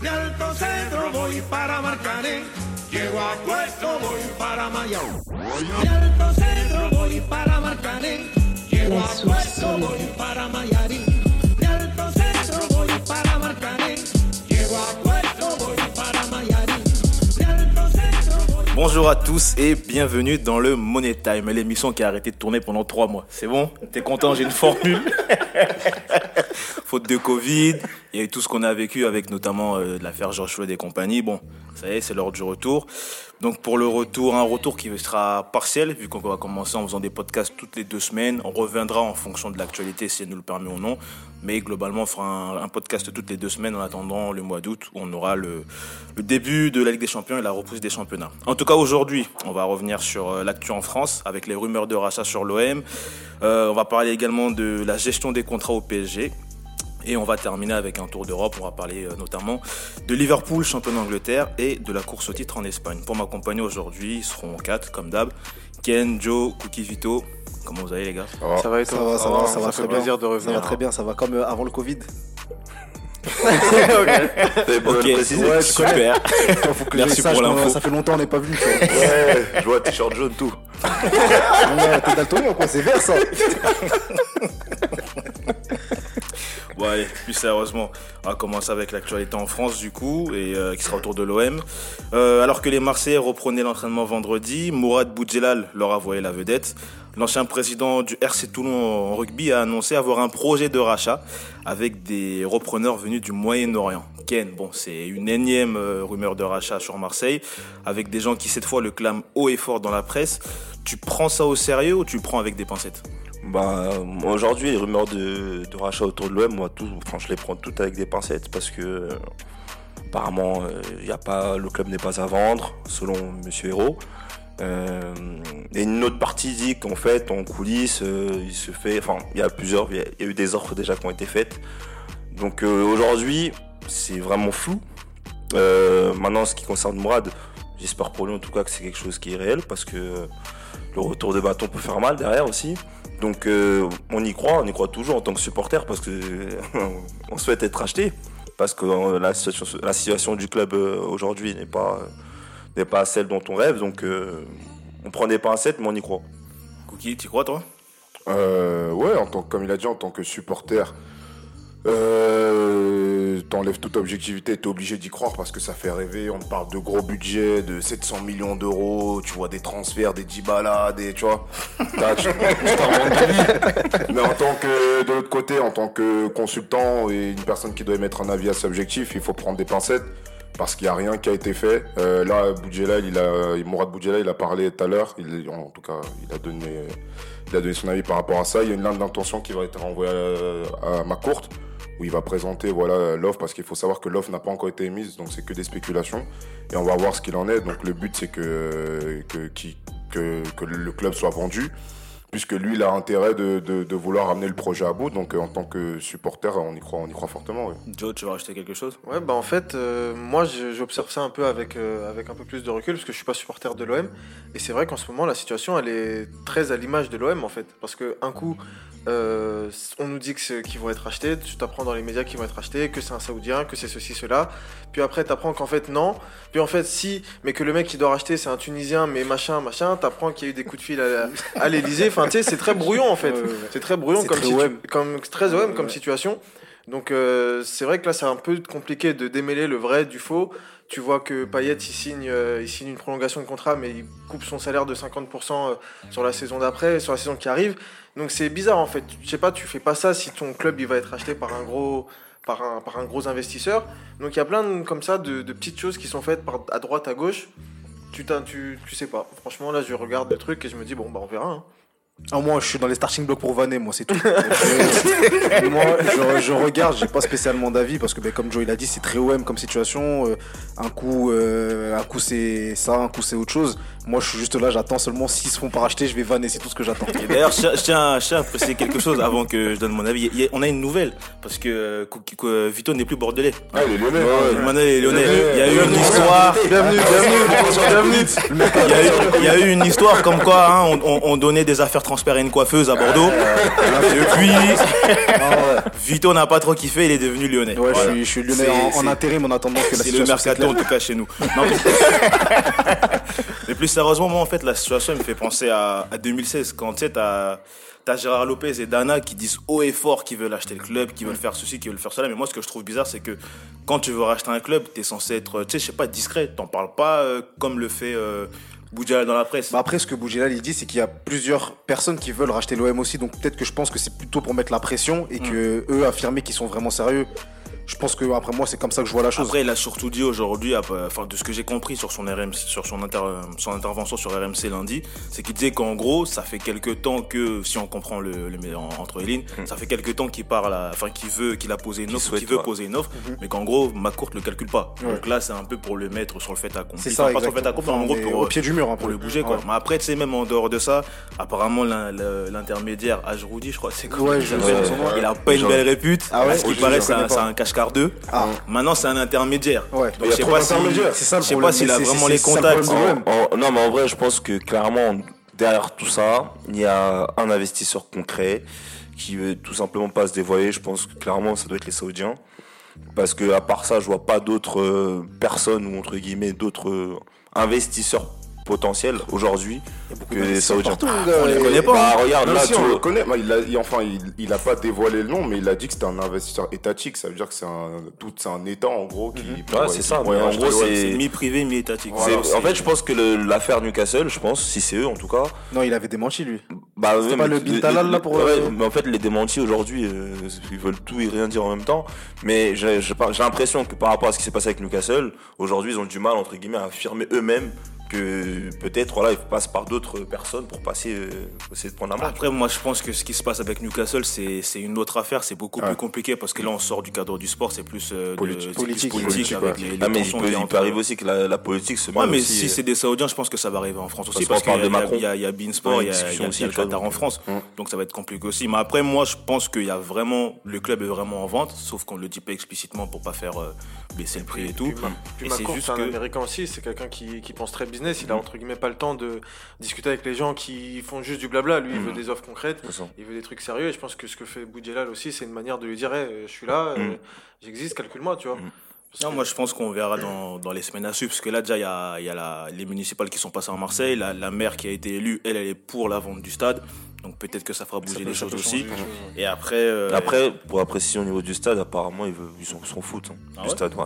De Alto Centro voy para Marcané. Llego a Puerto, voy para Mayao. De Alto Centro voy para Marcané. Llego a Puerto, voy para Mayarín. De Alto Centro voy para Marcané. Llego a Puerto, voy para Mayarín. De Alto Centro voy Bonjour à tous et bienvenue dans le Money Time, l'émission qui a arrêté de tourner pendant trois mois. C'est bon? T'es content J'ai une formule? Faute de Covid, il y a eu tout ce qu'on a vécu avec notamment euh, l'affaire George Floyd et compagnie. Bon, ça y est, c'est l'heure du retour. Donc pour le retour, un retour qui sera partiel, vu qu'on va commencer en faisant des podcasts toutes les deux semaines. On reviendra en fonction de l'actualité si elle nous le permet ou non. Mais globalement, on fera un, podcast toutes les deux semaines en attendant le mois d'août où on aura le, début de la Ligue des Champions et la repousse des championnats. En tout cas, aujourd'hui, on va revenir sur euh, l'actu en France avec les rumeurs de rachat sur l'OM. Euh, on va parler également de la gestion des contrats au PSG. Et on va terminer avec un tour d'Europe. On va parler euh, notamment de Liverpool, champion d'Angleterre, et de la course au titre en Espagne. Pour m'accompagner aujourd'hui, ils seront quatre, comme d'hab. Ken, Joe, Cookie Vito. Comment vous allez, les gars? Ça va et Ça va, ça va, ça va fait très plaisir bien. de Ça revenir. va très bien, ça va comme euh, avant le Covid. Ok, Ouais, super. Faut que Merci pour l'info. Ça fait longtemps on n'est pas venu. Ouais, je vois t-shirt jaune, tout. Ouais, T'es daltonien ou quoi C'est vert ça. Bon plus sérieusement, on va commencer avec l'actualité en France du coup, et euh, qui sera autour de l'OM. Euh, alors que les Marseillais reprenaient l'entraînement vendredi, Mourad Boudjelal leur a voyé la vedette. L'ancien président du RC Toulon en rugby a annoncé avoir un projet de rachat avec des repreneurs venus du Moyen-Orient. Ken, bon, c'est une énième euh, rumeur de rachat sur Marseille, avec des gens qui cette fois le clament haut et fort dans la presse. Tu prends ça au sérieux ou tu le prends avec des pincettes? Bah, aujourd'hui, les rumeurs de, de rachat autour de l'OM, moi, tout, je les prends toutes avec des pincettes parce que, euh, apparemment, euh, y a pas, le club n'est pas à vendre, selon Monsieur Hérault. Euh, et une autre partie dit qu'en fait, en coulisses, euh, il se fait, enfin, il y a plusieurs, il y il y a eu des offres déjà qui ont été faites. Donc euh, aujourd'hui, c'est vraiment flou. Euh, maintenant, ce qui concerne Mourad, j'espère pour lui en tout cas que c'est quelque chose qui est réel parce que le retour de bâton peut faire mal derrière aussi. Donc euh, on y croit, on y croit toujours en tant que supporter parce que on souhaite être acheté parce que euh, la situation, la situation du club euh, aujourd'hui n'est pas n'est pas celle dont on rêve. Donc euh, on prend des pincettes, mais on y croit. Cookie, tu crois toi? Euh, ouais, en tant, que- comme il a dit, en tant que supporter, euh, t'enlèves toute objectivité, t'es obligé d'y croire parce que ça fait rêver. On te parle de gros budgets, de 700 millions d'euros, tu vois des transferts, des Dybala, des, tu vois. T'as- tu- tu. Mais en tant que, de l'autre côté, en tant que consultant et une personne qui doit émettre un avis assez objectif, il faut prendre des pincettes parce qu'il n'y a rien qui a été fait. Euh, là, Boudjelal, il a, Mourad Boudjelal, il a parlé tout à l'heure. Il, en tout cas, il a donné, il a donné son avis par rapport à ça. Il y a une lettre d'intention qui va être envoyée à, à ma courte où il va présenter voilà l'offre parce qu'il faut savoir que l'offre n'a pas encore été émise, donc c'est que des spéculations et on va voir ce qu'il en est. Donc le but c'est que que, que que le club soit vendu puisque lui il a intérêt de, de, de vouloir amener le projet à bout. Donc euh, en tant que supporter, on y croit, on y croit fortement. Joe, tu veux rajouter quelque chose? Ouais, bah en fait, euh, moi j'observe ça un peu avec, euh, avec un peu plus de recul parce que je suis pas supporter de l'OM. Et c'est vrai qu'en ce moment, la situation elle est très à l'image de l'OM en fait. Parce que un coup, euh, on nous dit qu'ils vont être achetés, tu t'apprends dans les médias qu'ils vont être achetés, que c'est un Saoudien, que c'est ceci, cela. Puis après, t'apprends qu'en fait non. Puis en fait, si, mais que le mec qui doit racheter c'est un Tunisien, mais machin, machin. T'apprends qu'il y a eu des coups de fil à, à l'Elysée. Enfin, tu sais, c'est très brouillon en fait. Ouais, ouais, ouais. C'est très brouillon comme, très situ- OM. comme très OM Ouais, comme ouais. situation. Donc euh, c'est vrai que là c'est un peu compliqué de démêler le vrai du faux. Tu vois que Payet il signe, euh, il signe une prolongation de contrat mais il coupe son salaire de 50% euh, sur la saison d'après, sur la saison qui arrive. Donc c'est bizarre en fait. Je sais pas, tu fais pas ça si ton club il va être acheté par un gros par un, par un gros investisseur. Donc il y a plein de, comme ça de, de petites choses qui sont faites par, à droite à gauche. Tu, tu, tu sais pas. Franchement là je regarde le truc et je me dis bon bah on verra. hein. Ah, moi, je suis dans les starting blocks pour vanner, moi, c'est tout. Moi, je, je regarde, j'ai pas spécialement d'avis parce que, ben, comme Joe il a dit, c'est très OM comme situation. Euh, un coup, euh, un coup c'est ça, un coup c'est autre chose. Moi, je suis juste là, j'attends seulement s'ils se font pas racheter, je vais vanner, c'est tout ce que j'attends. Et d'ailleurs, je, tiens- je tiens, je tiens à préciser quelque chose avant que je donne mon avis. Il y a- on a une nouvelle, parce que euh, Vito n'est plus bordelais. Ah, il est lyonnais. Maintenant, il est lyonnais. Il y a eu une histoire. Bienvenue, bienvenue, bienvenue. Il y, a eu, une histoire comme quoi hein, on, on- on donnait des affaires transféré une coiffeuse à Bordeaux. Depuis, Vito n'a pas trop kiffé, il est devenu lyonnais. Ouais, je suis, je suis lyonnais C'est- en, en intérim en attendant que la C'est le situation mercato en tout cas chez nous. Non, mais... mais plus sérieusement, moi en fait la situation elle me fait penser à, à 2016 quand tu sais t'as t'as Gérard Lopez et Dana qui disent haut et fort qu'ils veulent acheter le club, qu'ils veulent faire ceci, qu'ils veulent faire cela. Mais moi ce que je trouve bizarre c'est que quand tu veux racheter un club, t'es censé être, tu sais, je sais pas, discret. T'en parles pas euh, comme le fait euh, dans la presse. Bah après, ce que Bougélal il dit, c'est qu'il y a plusieurs personnes qui veulent racheter l'OM aussi. Donc peut-être que je pense que c'est plutôt pour mettre la pression et que eux affirmer qu'ils sont vraiment sérieux. Je pense que après moi, c'est comme ça que je vois la chose. Après, il a surtout dit aujourd'hui, enfin, de ce que j'ai compris sur son RMC, sur son, inter- son intervention sur RMC lundi, c'est qu'il disait qu'en gros, ça fait quelques temps que, si on comprend le, le- en- entre les lignes, ça fait quelques temps qu'il parle, à- enfin, qu'il veut, qu'il a posé une offre, qu'il veut poser une offre, mais qu'en gros, McCourt le calcule pas. Ouais. Donc là, c'est un peu pour le mettre sur le fait accompli. c'est Enfin, ça, pas sur le fait accompli, mais en gros, pour, au pied du mur pour le bouger, quoi. Ouais. Mais après, tu sais, même en dehors de ça, apparemment, l'intermédiaire, Ajroudi, je crois, c'est quoi Ouais, je il a pas une belle répute. Ah ce qui paraît, c'est un, connais cache-car 2. Ah. Maintenant, c'est un intermédiaire. Ouais. Donc, je sais pas si-. C'est ça je sais pas s'il a C'est- vraiment les contacts. En- en- non, mais en vrai, je pense que clairement, derrière tout ça, il y a un investisseur concret qui veut tout simplement pas se dévoiler. Je pense que clairement, ça doit être les Saoudiens. Parce que à part ça, je vois pas d'autres euh, personnes ou entre guillemets d'autres euh, investisseurs potentiels aujourd'hui que les Saoudiens. On les connaît pas. Bah, regarde là, si, tu on le connaît. mais il a, il- enfin, il, il a pas dévoilé le nom, mais il a dit que c'était un investisseur étatique. Ça veut dire que c'est un, tout, c'est un État en gros qui. Ouais, c'est ça, en gros, c'est- C'est mi-privé, mi-étatique. Voilà, en fait, je pense que le- l'affaire Newcastle, je pense, si c'est eux en tout cas, Non, il avait démenti lui. Bah, C'était pas mais le Bin Talal, là, pour, Ouais, mais en fait, les démentis aujourd'hui, euh, ils veulent tout et rien dire en même temps. Mais j'ai j'ai pas- j'ai l'impression que par rapport à ce qui s'est passé avec Newcastle, aujourd'hui, ils ont du mal, entre guillemets, à affirmer eux-mêmes que peut-être, voilà, ils passent par d'autres personnes pour passer, euh, pour essayer de prendre la marque. Après, moi, je pense que ce qui se passe avec Newcastle, c'est c'est une autre affaire. C'est beaucoup plus compliqué parce que là, on sort du cadre du sport. C'est plus, euh, de- Politique. plus Politique. avec ouais. les, les Ah, mais il tensions peut, y il entre- peut arriver aussi que la, la politique se Ouais, mêle mais aussi, si euh, c'est des Saoudiens, je pense que ça va arriver en France aussi. Parce qu'il y, a- il y a- il y a Beansport, Ouais, il y il y il y a aussi, le Qatar en France. Donc ça va être compliqué aussi. Mais après, moi, je pense qu'il y a vraiment. Le club est vraiment en vente, sauf qu'on le dit pas explicitement pour pas faire euh, baisser le prix et tout. Et c'est juste que. américain aussi, c'est quelqu'un qui, qui pense très business. Il a entre guillemets pas le temps de discuter avec les gens qui font juste du blabla. Lui, il veut des offres concrètes, il veut des trucs sérieux. Et je pense que ce que fait Boudjelal aussi, c'est une manière de lui dire Hey, je suis là, euh, Mm. j'existe, calcule-moi, tu vois. Mm. Parce Non, que- moi je pense qu'on verra dans, dans les semaines à suivre, parce que là déjà il y a, il y a la- les municipales qui sont passées en Marseille, la, la maire qui a été élue, elle, elle est pour la vente du stade, donc peut-être que ça fera bouger peut- les choses aussi. changer Et après, euh, Après, pour la précision au niveau du stade, apparemment, ils veulent- ils s'en s'en foutent. hein, Ah du ouais? stade, ouais.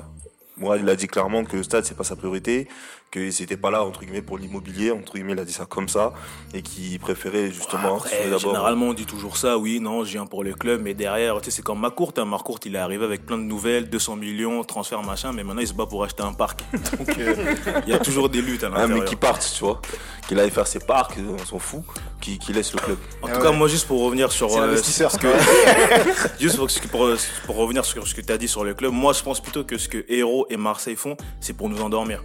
Moi, il a dit clairement que le stade, c'est pas sa priorité, que c'était pas là, entre guillemets, pour l'immobilier, entre guillemets, il a dit ça comme ça, et qu'il préférait justement. Après, sauver d'abord- généralement, on dit toujours ça, oui, non, je viens pour le club, mais derrière, tu sais, c'est comme Macourt. Hein. Macourt, il est arrivé avec plein de nouvelles, 200 millions, transfert, machin, mais maintenant, il se bat pour acheter un parc. Donc, euh, il y a toujours des luttes à Ah, l'intérieur. mais qui partent, tu vois. Qu'il aille faire ses parcs, euh, on s'en fout, qui, qui laisse le club. En Ah tout ouais. cas, moi, juste pour revenir sur. C'est euh, ce que- juste pour, pour, pour revenir sur ce que tu as dit sur le club, moi, je pense plutôt que ce que Héros et Marseille font, c'est pour nous endormir.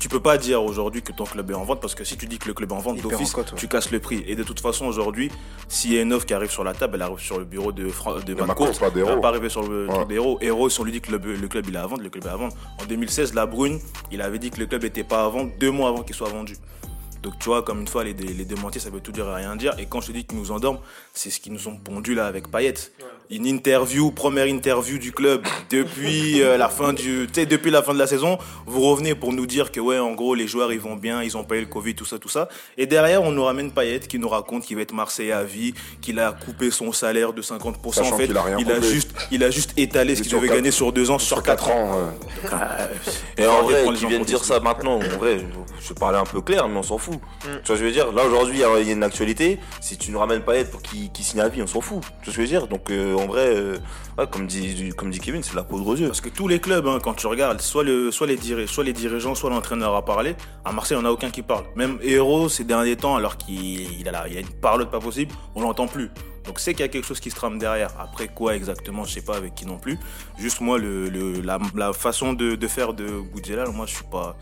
Tu peux pas dire aujourd'hui que ton club est en vente parce que si tu dis que le club est en vente d'office, ouais. tu casses le prix. Et de toute façon, aujourd'hui, s'il y a une offre qui arrive sur la table, elle arrive sur le bureau de, Fra- de Elle va pas arriver sur le Ouais. d'Héros. Héros, si on lui dit que le, le club il est à vendre, le club est à vendre. En 2016, La Brune, il avait dit que le club était pas à vendre deux mois avant qu'il soit vendu. Donc tu vois, comme une fois, les, dé- les démentis, ça veut tout dire et rien dire. Et quand je te dis qu'ils nous endorment, c'est ce qu'ils nous ont pondu là avec Payet. Une interview, première interview du club depuis euh, la fin du, tu sais, depuis la fin de la saison. Vous revenez pour nous dire que ouais, en gros, les joueurs ils vont bien, ils ont payé le Covid, tout ça, tout ça. Et derrière, on nous ramène Payet qui nous raconte qu'il va être Marseillais à vie, qu'il a coupé son salaire de 50%. en fait, qu'il a rien il a juste, il a juste étalé ce qu'il devait gagner sur deux ans, sur, Sur quatre 4 ans. ans, ouais. Ah, Et en vrai, prendre les qui gens viennent pour dire ça maintenant, en vrai, je parler un peu clair, mais on s'en fout. Tu vois, je veux dire, là aujourd'hui, il y a une actualité. Si tu nous ramènes pas pour qu'il signe à vie, on s'en fout. Tu vois ce que je veux dire? Donc, euh, en vrai, euh, ouais, comme, dit, comme dit Kevin, c'est de la poudre aux yeux. Parce que tous les clubs, hein, quand tu regardes, soit, le, soit, les diri- soit les dirigeants, soit l'entraîneur a parlé. À Marseille, on a aucun qui parle. Même Héros, ces derniers temps, alors qu'il il a, la- il y a une parlotte pas possible, on l'entend plus. Donc c'est qu'il y a quelque chose qui se trame derrière. Après quoi exactement, je sais pas avec qui non plus. Juste moi, le, le- la, la façon de, de faire de Boudjelal, moi je suis pas,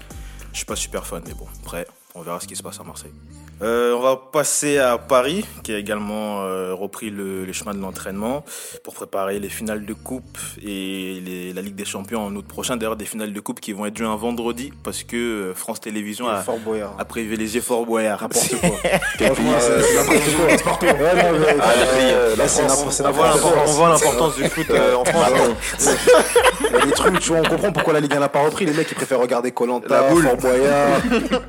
je suis pas super fan. Mais bon, après, on verra ce qui se passe à Marseille. Euh, on va passer à Paris, qui a également euh, repris le, les chemins de l'entraînement pour préparer les finales de coupe et les- la Ligue des Champions en août prochain. D'ailleurs, des finales de coupe qui vont être jouées un vendredi parce que euh, France Télévisions a, Fort a privilégié Fort Boyard. N'importe quoi. C'est n'importe euh, On voit l'importance du foot euh, en France. Il y a des trucs, tu vois, on comprend pourquoi la Ligue 1 n'a pas repris. Les mecs, ils préfèrent regarder Colanta. Fort Boyard.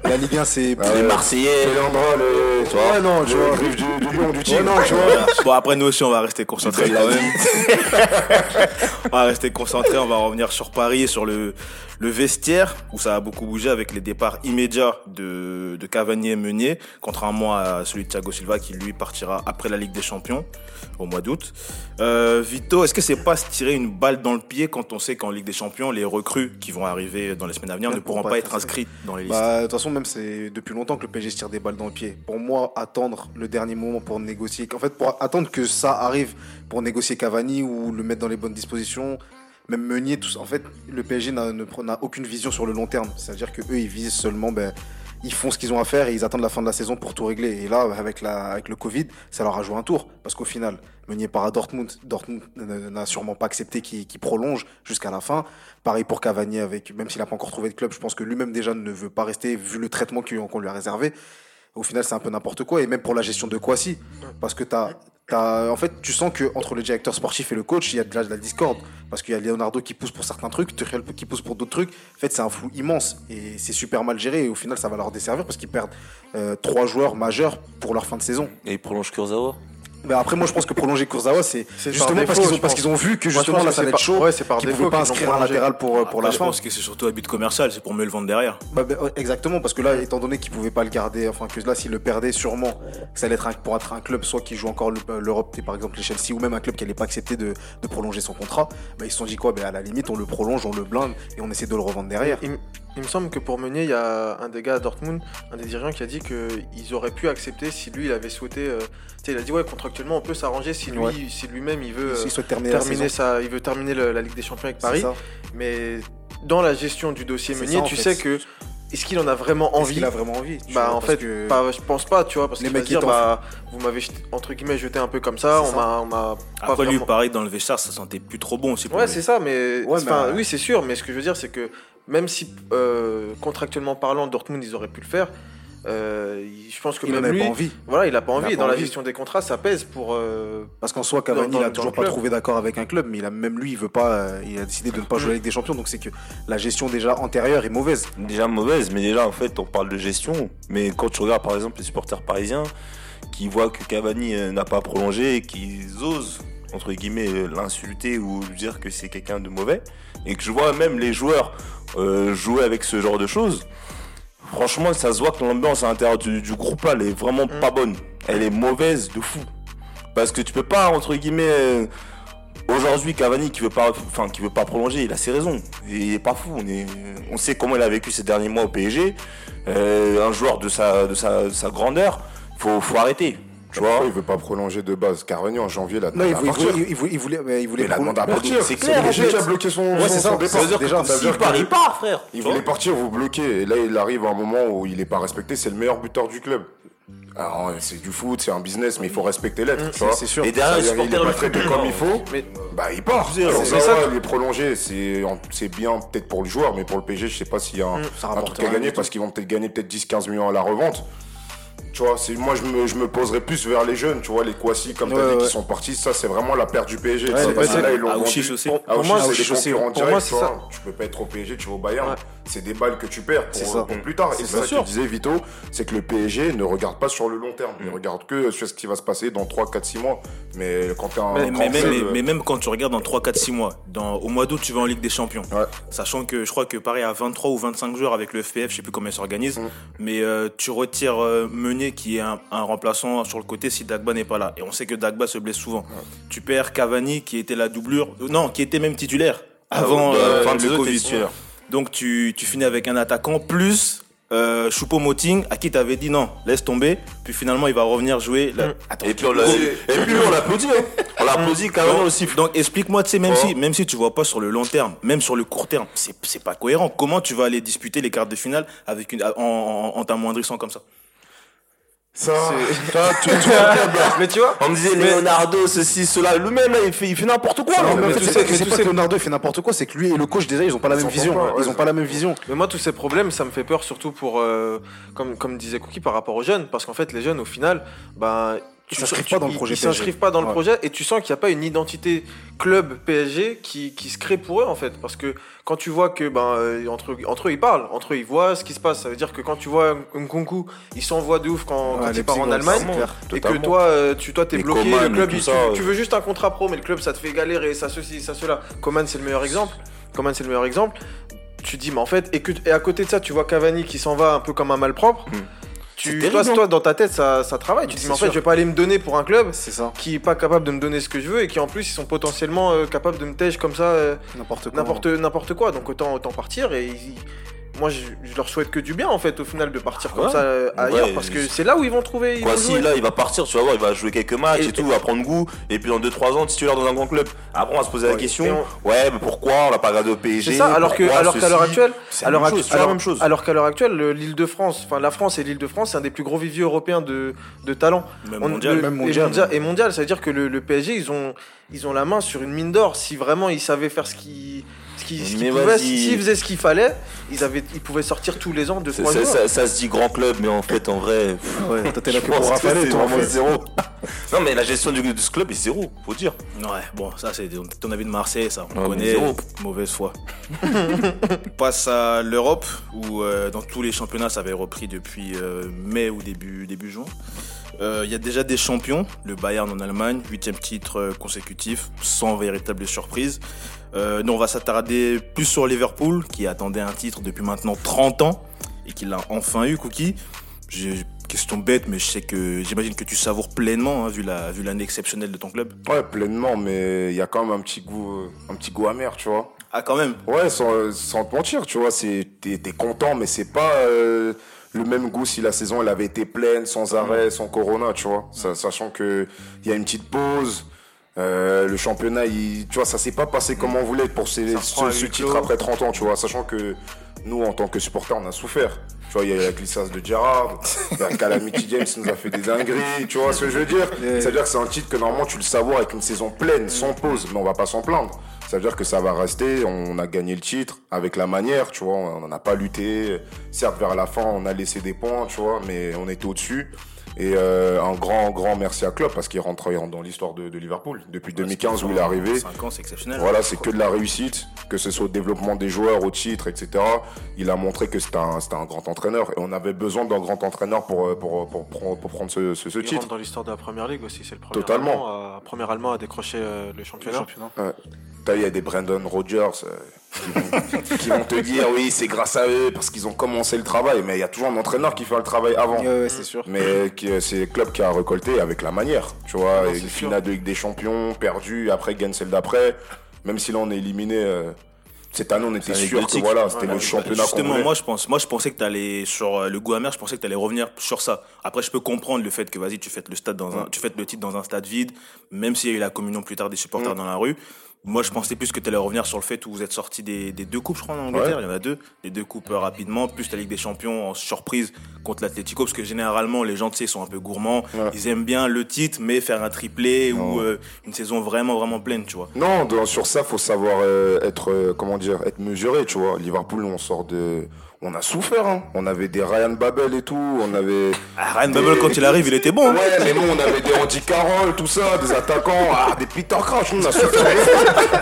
La Ligue 1, c'est. Les Marseillais. Léandra, le. Tu Ouais, non, tu vois. griffe du, du lion, du tigre. Ouais, non, tu vois. Bon, après, nous aussi, on va rester concentrés quand même. on va rester concentrés. On va revenir sur Paris et sur le, le vestiaire où ça a beaucoup bougé avec les départs immédiats de, de Cavani et Meunier, contrairement à celui de Thiago Silva qui lui partira après la Ligue des Champions au mois d'août. Euh, Vito, est-ce que c'est pas se tirer une balle dans le pied quand on sait qu'en Ligue des Champions, les recrues qui vont arriver dans les semaines à venir ne pourront pas être inscrites dans les listes? Bah, de toute façon, même c'est depuis longtemps que le PSG se tire des balles dans le pied. Pour moi, attendre le dernier moment pour négocier, en fait, pour attendre que ça arrive pour négocier Cavani ou le mettre dans les bonnes dispositions, même Meunier, tout. En fait, le PSG n'a aucune vision sur le long terme. C'est-à-dire que eux, ils visent seulement, ben, ils font ce qu'ils ont à faire et ils attendent la fin de la saison pour tout régler. Et là, avec le Covid, ça leur a joué un tour parce qu'au final, Meunier part à Dortmund. Dortmund n'a sûrement pas accepté qu'il prolonge jusqu'à la fin. Pareil pour Cavani, même s'il n'a pas encore trouvé de club, je pense que lui-même déjà ne veut pas rester vu le traitement qu'on lui a réservé. Au final, c'est un peu n'importe quoi. Et même pour la gestion de Kwasi. Parce que t'as, en fait, tu sens que entre le directeur sportif et le coach, il y a de la, de discorde. Parce qu'il y a Leonardo qui pousse pour certains trucs, Tuchel qui pousse pour d'autres trucs. En fait, c'est un flou immense. Et c'est super mal géré. Et au final, ça va leur desservir parce qu'ils perdent euh, trois joueurs majeurs pour leur fin de saison. Et il prolonge Kurzawa. Mais après, moi, je pense que prolonger Kurzawa, c'est justement par parce qu'ils ont, je parce pense. qu'ils ont vu que justement là, que ça allait être par- chaud. ouais, c'est par qu'ils défaut pouvaient pas inscrire un latéral pour, pour la je pense que c'est surtout un but commercial, c'est pour mieux le vendre derrière. Bah, bah, exactement, parce que là, étant donné qu'ils pouvaient pas le garder, enfin que là, s'ils le perdaient, sûrement, que ça allait être un, pour être un club, soit qui joue encore le- euh, l'Europe, par exemple les Chelsea, ou même un club qui allait pas accepter de, de prolonger son contrat, bah, ils se sont dit quoi? Bah, À la limite, on le prolonge, on le blinde et on essaie de le revendre derrière. Il, il me semble que pour Meunier, il y a un des gars à Dortmund, un des dirigeants qui a dit qu'ils auraient pu accepter si lui il avait souhaité. euh, tu sais, il a dit ouais contractuellement on peut s'arranger si lui, Ouais. si lui-même il veut euh, souhaitent terminer, la terminer sa, il veut terminer le- la Ligue des Champions avec Paris. Mais dans la gestion du dossier Meunier, ça, tu fait. sais que est-ce qu'il en a vraiment Est-ce envie qu'il a vraiment envie Bah vois, en fait, que- pas- je pense pas, tu vois, parce Les mecs, dire bah vous m'avez jeté- entre guillemets jeté un peu comme ça, C'est on ça. m'a, on m'a pas Après, lui, vraiment- pareil, dans le vestiaire, ça sentait plus trop bon aussi pour Ouais, lui. c'est ça, mais, Ouais, enfin, mais- oui, c'est sûr, mais ce que je veux dire, c'est que même si euh, contractuellement parlant, Dortmund, ils auraient pu le faire, euh, je pense que il même lui, pas envie. voilà, il a pas Il a envie. pas dans la gestion des contrats, ça pèse pour. euh, Parce qu'en soi, Cavani, Dans- dans- il a toujours pas trouvé d'accord avec un club, mais il a, même lui, il veut pas, euh, il a décidé de ne pas jouer avec des champions, donc c'est que la gestion déjà antérieure est mauvaise. Déjà mauvaise, mais déjà en fait on parle de gestion. Mais quand tu regardes par exemple les supporters parisiens qui voient que Cavani euh, n'a pas prolongé et qu'ils osent entre guillemets euh, l'insulter ou lui dire que c'est quelqu'un de mauvais et que je vois même les joueurs euh, jouer avec ce genre de choses. Franchement, ça se voit que l'ambiance à l'intérieur du, du groupe là, elle est vraiment Mm. pas bonne. Elle est mauvaise de fou. Parce que tu peux pas entre guillemets euh, Aujourd'hui, Cavani qui veut pas, enfin qui veut pas prolonger, il a ses raisons. Il est pas fou. On, est- on sait comment il a vécu ces derniers mois au PSG. Euh, un joueur de sa, de sa, de sa grandeur, faut, faut arrêter. Tu vois. Il veut pas prolonger de base Cavani en janvier, il a Non, il, il, il voulait, il voulait, mais il voulait Il à partir. c'est clair, a bloqué son, Ouais, son- ça. départ. Ça veut dire que Ça veut S'il dire part, que- il part, frère. Il voulait partir, vous bloquez. Et là, il arrive à un moment où il est pas respecté. C'est le meilleur buteur du club. Alors, c'est du foot, c'est un business, mais il faut respecter l'être. tu vois. c'est sûr. Et derrière, il est pas traité comme il faut. Mais Bah, il part. C'est- ça, que- il est prolongé. C'est en- c'est bien peut-être pour le joueur, mais pour le PSG, je sais pas s'il y a un, Mm, un truc à gagner parce qu'ils vont peut-être gagner peut-être 10-15 millions à la revente. Tu vois, c'est, moi je me, je me poserais plus vers les jeunes, tu vois, les Kwasi, comme tu Ouais, as dit, ouais. qui sont partis, ça c'est vraiment la perte du PSG. Ouais, C'est ouais, parce que c'est- là, ils l'ont vendu. aussi. Pour- moi, c'est des concurrents directs, tu vois. ça. Tu peux pas être au PSG, tu vas au Bayern. Ouais. C'est des balles que tu perds C'est pour, ça. pour plus tard. Et C'est ça que tu disais, Vito, c'est que le PSG ne regarde pas sur le long terme. Il regarde que sur ce qui va se passer dans 3, 4, 6 mois. Mais quand t'es un Mais, même, mais- mais même quand tu regardes dans 3, 4, 6 mois, dans, au mois d'août, tu vas en Ligue des Champions. Ouais. Sachant que je crois que Paris a 23 ou 25 joueurs avec le FPF, je sais plus comment ils s'organisent. Mm. Mais euh, tu retires euh, Meunier qui est un, un remplaçant sur le côté si Dagba n'est pas là. Et on sait que Dagba se blesse souvent. Tu perds Cavani qui était la doublure, non, qui était même titulaire avant Ah, euh, fin de le Covid. Donc tu, tu finis avec un attaquant plus euh, Choupo-Moting à qui t'avais dit non, laisse tomber. Puis finalement il va revenir jouer. la-. Attends, Et puis on l'a, et puis on l'applaudit. hein. On l'applaudit quand même aussi. donc explique-moi, tu sais, même Ouais. si, même si tu vois pas sur le long terme, même sur le court terme, c'est c'est pas cohérent. Comment tu vas aller disputer les quarts de finale avec une, en, en, en t'amoindrissant comme ça? Ça, ça, tu, tu vois, Mais tu vois, On me disait Mais- Leonardo, ceci, cela. Lui-même, là, il fait, il fait n'importe quoi. Non, mais en mais fait, tu c'est sais- pas- que Leonardo il fait n'importe quoi, c'est que lui et le coach déjà ils ont pas la Ils même vision. pas, ouais, Ils ont pas la même vision. Mais moi, tous ces problèmes, ça me fait peur surtout pour, euh, comme, comme disait Cookie, par rapport aux jeunes. Parce qu'en fait, les jeunes, au final, ben, Ils tu- s'inscrivent tu- pas dans le ils- projet Ils PSG. s'inscrivent pas dans le Ouais. projet et tu sens qu'il n'y a pas une identité club PSG qui, qui se crée pour eux, en fait. Parce que quand tu vois que, ben, euh, entre, entre eux, ils parlent, entre eux, ils voient ce qui se passe. Ça veut dire que quand tu vois Nkunku, il s'envoie de ouf quand, Ouais, quand les il part petits en Allemagne. clair. Et que toi, euh, tu toi, t'es bloqué, Coman le club, tout il- ça, tu, ouais. tu veux juste un contrat pro, mais le club, ça te fait galérer, ça ceci, ça cela. Coman, c'est le meilleur exemple. Coman, c'est le meilleur exemple. Tu dis, mais en fait, et, que, et à côté de ça, tu vois Cavani qui s'en va un peu comme un malpropre. Hmm. Tu, C'est toi, dans ta tête, ça, ça travaille. Tu te dis, mais en fait, je vais pas aller me donner pour un club ça. qui est pas capable de me donner ce que je veux et qui en plus, ils sont potentiellement euh, capables de me tège comme ça euh, N'importe quoi. n'importe n'importe quoi. Donc autant, autant partir et ils- moi, je, je leur souhaite que du bien en fait, au final, de partir comme Ouais. ça euh, ailleurs Ouais, parce que c'est là où ils vont trouver. ils Quoi, vont si jouer. là il va partir, tu vas voir, il va jouer quelques matchs et, Et- tout, il va prendre goût, et puis dans 2-3 ans, titulaire dans un grand club. Après, on va se poser la question, ouais, mais pourquoi on l'a pas regardé au PSG C'est ça, alors que, alors qu'à l'heure actuelle, c'est à la même chose, la alors- même chose. alors qu'à l'heure actuelle, le- l'Île-de-France, enfin la France et l'Île-de-France, c'est un des plus gros viviers européens de, de talent. Même On- mondial. le- même et mondial. Et mondial, ça veut dire que le, le PSG, ils ont, ils ont la main sur une mine d'or. Si vraiment ils savaient faire ce qu'ils qu'ils- ce qu'ils Mais pouvaient, vas-y. s'ils faisaient ce qu'il fallait, ils, avaient, ils pouvaient sortir tous les ans de C'est- trois ça, joueurs. ça- ça se dit grand club, mais en fait, en vrai, Ouais, toi t'es là pour Raphaël toi en vraiment fait. zéro. non, mais la gestion du, de ce club est zéro, faut dire. Ouais, bon, ça c'est ton avis de Marseille, ça. On Ouais, mais connaît. zéro. Mauvaise foi. On passe à l'Europe, où euh, dans tous les championnats, ça avait repris depuis euh, mai ou début, début juin. Euh, Il y a déjà des champions, le Bayern en Allemagne, huitième titre euh, consécutif, sans véritable surprise. Euh, nous, on va s'attarder plus sur Liverpool, qui attendait un titre depuis maintenant 30 ans, et qui l'a enfin eu, Cookie. J'ai question bête, mais je sais que j'imagine que tu savoures pleinement, hein, vu la vu l'année exceptionnelle de ton club. Ouais, pleinement, mais il y a quand même un petit goût, un petit goût amer, tu vois. Ah, quand même. Ouais, sans, sans te mentir, tu vois, c'est t'es t'es content, mais c'est pas euh, le même goût si la saison elle avait été pleine, sans arrêt, sans corona, tu vois. Sa- sachant que il y a une petite pause. euh, le championnat, il, tu vois, ça s'est pas passé comme on voulait pour ces, ce, ce titre après 30 ans, tu vois. Sachant que nous, en tant que supporters, on a souffert. Tu vois, il y a eu la glissade de Gerrard, la Calamity James nous a fait des dingueries, tu vois ce que je veux dire? C'est-à-dire que c'est un titre que normalement tu le savoures avec une saison pleine, sans pause, mais on va pas s'en plaindre. Ça veut dire que ça va rester, on a gagné le titre avec la manière, tu vois, on n'a pas lutté. Certes, vers la fin, on a laissé des points, tu vois, mais on était au-dessus. Et euh, un grand, grand merci à Klopp parce qu'il rentre rentre dans l'histoire de, de Liverpool. Depuis 2015 où il est arrivé, 5 ans, c'est exceptionnel. voilà, c'est que de la réussite, que ce soit au développement des joueurs, au titre, etc. Il a montré que c'était un, un grand entraîneur. Et on avait besoin d'un grand entraîneur pour, euh, pour, pour, pour, pour prendre ce, ce, ce Il rentre titre. dans l'histoire de la première ligue aussi, c'est le premier Totalement. Allemand à, premier Allemand à décrocher euh, le championnat. T'as, il y a des Brandon Rogers euh, qui, vont, qui vont te dire oui, c'est grâce à eux parce qu'ils ont commencé le travail. Mais il y a toujours un entraîneur qui fait le travail avant. Ouais, ouais, c'est sûr. Mais euh, c'est le club qui a récolté avec la manière. Tu vois, Non, une finale de Ligue des Champions, perdue, après gagne celle d'après. Même si là on est éliminé, euh, cette année on était sûr que voilà, c'était Ouais, le championnat Justement, moi je pense, moi je pensais que tu allais sur le goût amer, je pensais que tu allais revenir sur ça. Après, je peux comprendre le fait que vas-y, tu fais le stade dans un, tu fais le titre dans un stade vide, même s'il y a eu la communion plus tard des supporters dans la rue. Moi, je pensais plus que tu allais revenir sur le fait où vous êtes sorti des, des deux coupes, je crois, en Angleterre. Ouais. Il y en a deux. Les deux coupes euh, rapidement, plus la Ligue des Champions en surprise contre l'Atlético, parce que généralement, les gens, tu sais, sont un peu gourmands. Ouais. Ils aiment bien le titre, mais faire un triplé Non. ou euh, une saison vraiment, vraiment pleine, tu vois. Non, sur ça, faut savoir euh, être, euh, comment dire, être mesuré, tu vois. Liverpool, on sort de, on a souffert, hein. On avait des Ryan Babel et tout, on avait. Ah, Ryan Babel, quand il arrive, il était bon. hein. Ouais, mais bon, on avait des Andy Carroll, tout ça, des attaquants, ah, des Peter nous, on a souffert.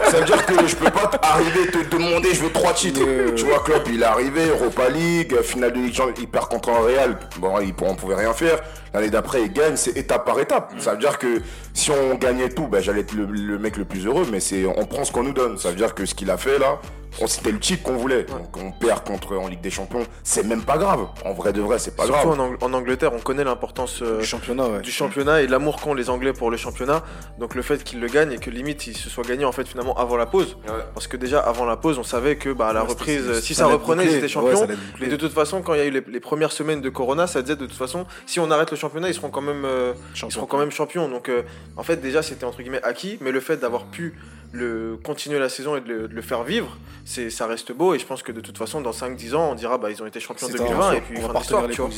ça veut dire que je peux pas arriver et te demander, je veux trois titres. Tu vois, Klopp, il est arrivé, Europa League, finale de Ligue des Champions, il perd contre un Real. Bon, il, on pouvait rien faire. L'année d'après, il gagne, c'est étape par étape. Ça veut dire que si on gagnait tout, ben, j'allais être le, le mec le plus heureux, mais c'est, on prend ce qu'on nous donne. Ça veut dire que ce qu'il a fait là, on c'était le titre qu'on voulait. Donc on perd contre en Ligue des Champions, c'est même pas grave. En vrai de vrai, c'est pas Surtout grave. en, Ang- en Angleterre, on connaît l'importance euh, Du championnat, ouais. du championnat et l'amour qu'ont les Anglais pour le championnat. Donc le fait qu'ils le gagnent et que limite il se soit gagné en fait finalement avant la pause. Ouais. Parce que déjà avant la pause, on savait que bah, à la Ouais, reprise, si ça reprenait, ils étaient champions. Et de toute façon, quand il y a eu les, les premières semaines de Corona, ça disait de toute façon, si on arrête le championnat, ils seront quand même, euh, ils seront quand même champions. Donc euh, en fait déjà c'était entre guillemets acquis, mais le fait d'avoir pu le continuer la saison et de le, de le faire vivre, c'est ça reste beau. Et je pense que de toute façon, dans 5-10 ans, on dira bah ils ont été champions C'est 2020 un- et puis on va fin tu vois.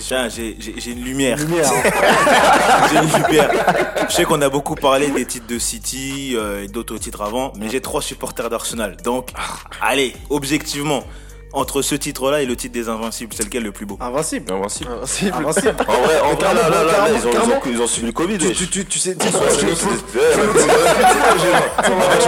j'ai- une lumière. Lumière, hein. J'ai une lumière. Je sais qu'on a beaucoup parlé des titres de City euh, et d'autres titres avant, mais j'ai trois supporters d'Arsenal. Donc, allez, objectivement, entre ce titre-là et le titre des Invincibles, c'est lequel le plus beau Invincible. Invincible. Invincible. Invincible. En vrai, en vrai, là, là, là, là, ils ont- ils ont- ils ont suivi le Covid. Tu, tu, tu, tu sais, tu sais c'est- c'est-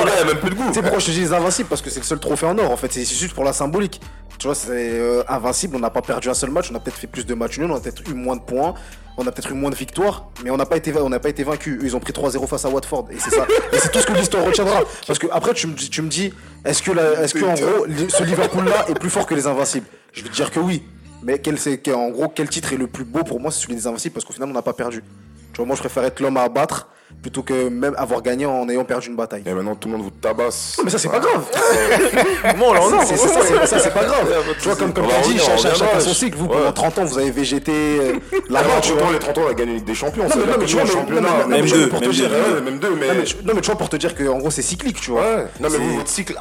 Il y a même plus de goût. tu sais pourquoi je te dis les invincibles Parce que c'est le seul trophée en or en fait, c'est c'est juste pour la symbolique. Tu vois, c'est euh, invincible, on n'a pas perdu un seul match, on a peut-être fait plus de matchs nuls, on a peut-être eu moins de points, on a peut-être eu moins de victoires, mais on n'a pas été on n'a pas été vaincu. Ils ont pris 3-0 face à Watford et c'est ça. et c'est tout ce que l'histoire retiendra. Parce que après tu me dis, tu me dis, est-ce que la- est-ce que en gros ce Liverpool là est plus fort que les invincibles? Je vais te dire que oui. Mais quel c'est en gros quel titre est le plus beau pour moi c'est celui des invincibles parce qu'au final on n'a pas perdu. Tu vois, moi je préfère être l'homme à abattre plutôt que même avoir gagné en ayant perdu une bataille. Et maintenant tout le monde vous tabasse. Mais ça c'est pas grave. Comment on l'en ça, c'est ça, c'est pas grave. Tu vois, comme, comme On cha- reviendra, chacun son cycle. Vous, Ouais. pendant 30 ans, vous avez végété euh, Là, là-bas, tu vois. les 30 ans, on a gagné la Ligue des Champions. Non, mais, non, tu vois, non, non, Même deux, pour te même dire, deux. mais. non, mais tu- non, vois, pour te dire qu'en gros, c'est cyclique, tu vois. Non mais votre cycle,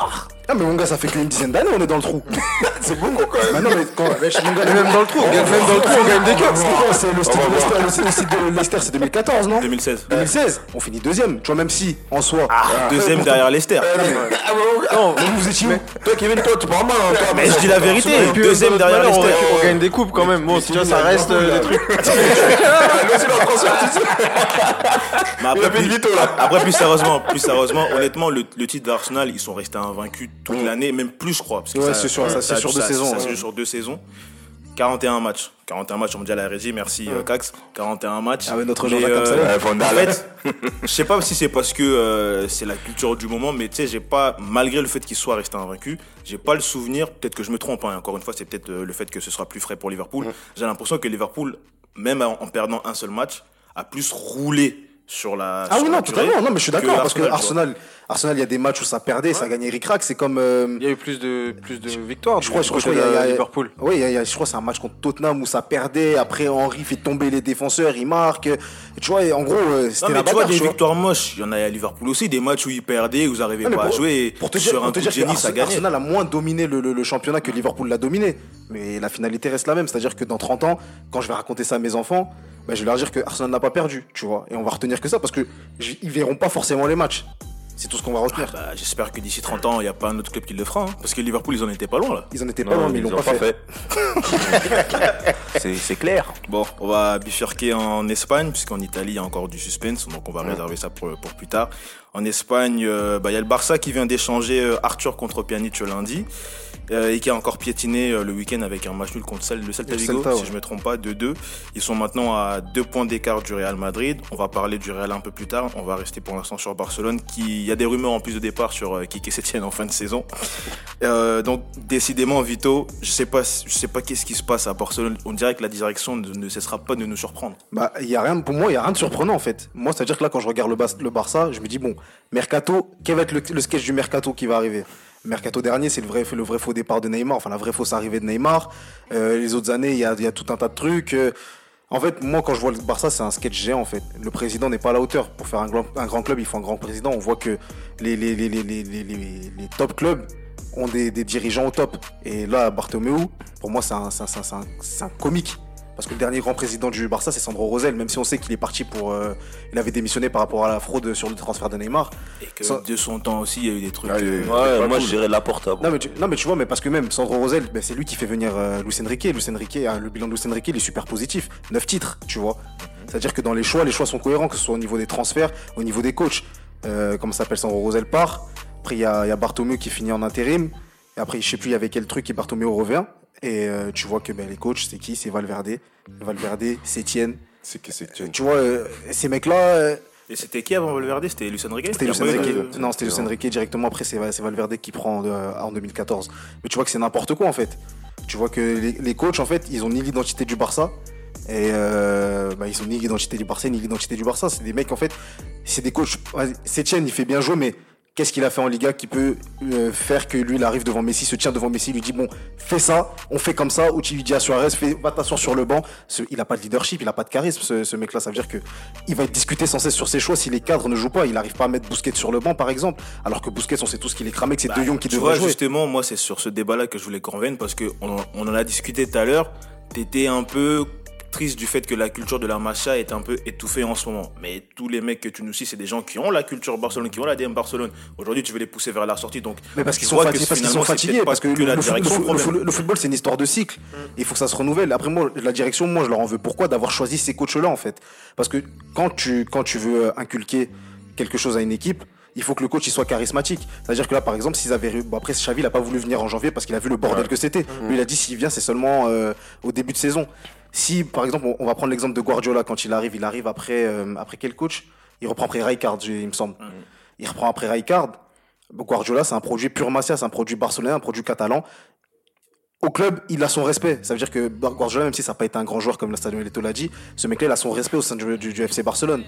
ah, Ah, mais mon gars, ça fait qu'une dizaine d'années, on est dans le trou. c'est beaucoup quand même. Bah non, mais quand. mon gars, même dans le trou, on gagne- même dans le trou, on gagne des cups. C'est quoi C'est le style de Leicester, le style- le style de Leicester, c'est 2014, non 2016. 2016, on finit deuxième, tu vois, même si en soi. Deuxième derrière Leicester. Non, Mais vous étiez où Toi, Kevin, toi, tu parles mal, hein. Mais je dis la vérité, Et puis, deuxième derrière Leicester. on gagne des coupes quand même. Bon, tu vois, ça reste euh, des trucs. Mais après, plus, sérieusement, plus sérieusement, honnêtement, le titre d'Arsenal, ils sont restés invaincus toute l'année, même plus, je crois. Parce que Ouais, ça- c'est sur- ça, c'est a- sur deux ça- saisons, Ça, ouais. c'est sur deux saisons. 41 matchs. 41 matchs, on me dit à la régie, merci euh, Cax. 41 matchs. Ah ouais, notre Mais, euh, Amsalem. Ouais, Van En fait, je sais pas si c'est parce que euh, c'est la culture du moment, mais tu sais, j'ai pas, malgré le fait qu'ils soient restés invaincus, j'ai pas le souvenir, peut-être que je me trompe, hein, encore une fois, c'est peut-être euh, le fait que ce sera plus frais pour Liverpool. J'ai l'impression que Liverpool, même en, en perdant un seul match, a plus roulé sur la. Ah sur oui, la non, durée totalement. Non, mais je suis d'accord. Parce que Arsenal. Arsenal, il y a des matchs où ça perdait, ça gagnait ric-rac. C'est comme. euh, Il y a eu plus de, plus de victoires. Je crois, je crois, il y a- Liverpool. Oui, il y a- il y a- je crois que c'est un match contre Tottenham où ça perdait. Après, Henry fait tomber les défenseurs, il marque. Et tu vois, et en gros, euh, c'était la mais tu vois, des victoires moches, il y en a à Liverpool aussi, des matchs où ils perdaient, où ils n'arrivaient pas à jouer, Pour te dire, sur pour un coup de génie, ça Arsenal, gagnait. Arsenal a moins dominé le, le- le championnat que Liverpool l'a dominé. Mais la finalité reste la même. C'est-à-dire que dans 30 ans, quand je vais raconter ça à mes enfants, bah, je vais leur dire que Arsenal n'a pas perdu. Tu vois. Et on va retenir que ça parce que ils verront pas forcément les matchs. C'est tout ce qu'on va retenir. Bah, J'espère que d'ici 30 ans, il n'y a pas un autre club qui le fera, hein, parce que Liverpool, ils en étaient pas loin là. Ils en étaient pas Non, loin, mais ils l'ont pas, fait. C'est c'est clair. Bon, on va bifurquer en Espagne, puisqu'en Italie, il y a encore du suspense, donc on va réserver ça pour, pour plus tard. En Espagne, euh, bah, il y a le Barça qui vient d'échanger euh, Arthur contre Pjanic lundi, euh, et qui a encore piétiné euh, le week-end avec un match nul contre celle- le Celta Vigo, Celta, si je me trompe pas, 2-2. Ils sont maintenant à deux points d'écart du Real Madrid. On va parler du Real un peu plus tard. On va rester pour l'instant sur Barcelone, qui, il y a des rumeurs en plus de départ sur euh, Kike Setien en fin de saison. Euh, donc décidément Vito, je sais pas, je sais pas qu'est-ce qui se passe à Barcelone. On dirait que la direction ne, ne cessera pas de nous surprendre. Bah, il y a rien, pour moi, il y a rien de surprenant en fait. Moi, c'est-à-dire que là, quand je regarde le, Bas- le Barça, je me dis bon, mercato, quel va être le, le sketch du mercato qui va arriver? Mercato dernier, c'est le vrai, le vrai faux départ de Neymar, enfin la vraie fausse arrivée de Neymar. Euh, les autres années, il y a, tout un tas de trucs. Euh, en fait, moi, quand je vois le Barça, c'est un sketch géant en fait. Le président n'est pas à la hauteur. Pour faire un, grand- club, il faut un grand président. On voit que les, top clubs ont des, dirigeants au top. Et là, Bartomeu, pour moi, c'est un comique. Parce que le dernier grand président du Barça, c'est Sandro Rosell, même si on sait qu'il est parti pour. euh, il avait démissionné par rapport à la fraude sur le transfert de Neymar. Et que de son temps aussi, il y a eu des trucs. Ah, euh, Ouais, moi cool. je dirais Laporta. bon. Non mais, tu, non, mais tu vois, mais parce que même Sandro Rosell, ben, c'est lui qui fait venir euh, Luis Enrique. Luis Enrique, hein, le bilan de Luis Enrique, il est super positif. Neuf titres, tu vois. C'est-à-dire que dans les choix, les choix sont cohérents, que ce soit au niveau des transferts, au niveau des coachs. Euh, comment ça s'appelle Sandro Rosell part. Après, il y a, il y a Bartomeu qui finit en intérim. Et après, je sais plus, il y avait quel truc et Bartomeu revient. Et euh, tu vois que ben, les coachs, c'est qui? C'est Valverde. Valverde, Sétienne. C'est que c'est que- Tu vois, euh, ces mecs-là, euh, Et c'était qui avant Valverde? C'était Luis Enrique? C'était Luis Enrique. Non, c'était Luis Enrique directement. Après, c'est c'est Valverde qui prend euh, en 2014. Mais tu vois que c'est n'importe quoi en fait. Tu vois que les, les coachs en fait, ils ont ni l'identité du Barça. Et euh, bah, ils ont ni l'identité du Barça ni l'identité du Barça. C'est des mecs en fait, c'est des coachs. Setien, il fait bien jouer, mais qu'est-ce qu'il a fait en Liga qui peut euh, faire que lui, il arrive devant Messi, se tient devant Messi, lui dit bon, fais ça, on fait comme ça. Ou tu lui dis à Suarez, fais, va t'asseoir sur le banc. Ce- il a pas de leadership, il a pas de charisme, ce, ce mec-là. Ça veut dire que il va être discuté sans cesse sur ses choix si les cadres ne jouent pas. Il arrive pas à mettre Bousquet sur le banc, par exemple. Alors que Bousquet, on sait tous qu'il est cramé, que c'est De Jong qui devrait vois, jouer. justement, moi, c'est sur ce débat-là que je voulais qu'on revienne parce qu'on on en a discuté tout à l'heure. T'étais un peu triste du fait que la culture de la Macha est un peu étouffée en ce moment. Mais tous les mecs que tu nous cites, c'est des gens qui ont la culture Barcelone, qui ont la DM Barcelone. Aujourd'hui, tu veux les pousser vers la sortie. Donc, Mais parce qu'ils sont, fatigués, parce sont fatigués, que, que la le, foot- direction, le le le football, c'est une histoire de cycle. Il faut que ça se renouvelle. Après, moi, la direction, moi, je leur en veux. Pourquoi D'avoir choisi ces coachs-là, en fait? Parce que quand tu, quand tu veux euh, inculquer quelque chose à une équipe, il faut que le coach il soit charismatique. C'est-à-dire que là, par exemple, s'ils avaient. Bon, après, Xavi, il a pas voulu venir en janvier parce qu'il a vu le bordel que c'était. Lui, il a dit s'il vient, c'est seulement euh, au début de saison. Si, par exemple, on, va prendre l'exemple de Guardiola, quand il arrive, il arrive après, euh, après quel coach? Il reprend après Rijkaard, il me semble. Il reprend après Rijkaard. Guardiola, c'est un produit pur Masia, c'est un produit barcelonais, un produit catalan. Au club, il a son respect. Ça veut dire que Guardiola, même si ça n'a pas été un grand joueur comme Samuel Eto'o l'a dit, ce mec-là, il a son respect au sein du, du- du FC Barcelone.